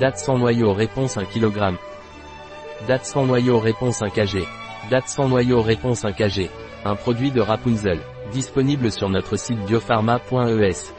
Date sans noyau réponse 1 kg. Date sans noyau réponse 1 kg. Date sans noyau réponse 1 kg. Un produit de Rapunzel. Disponible sur notre site biopharma.es.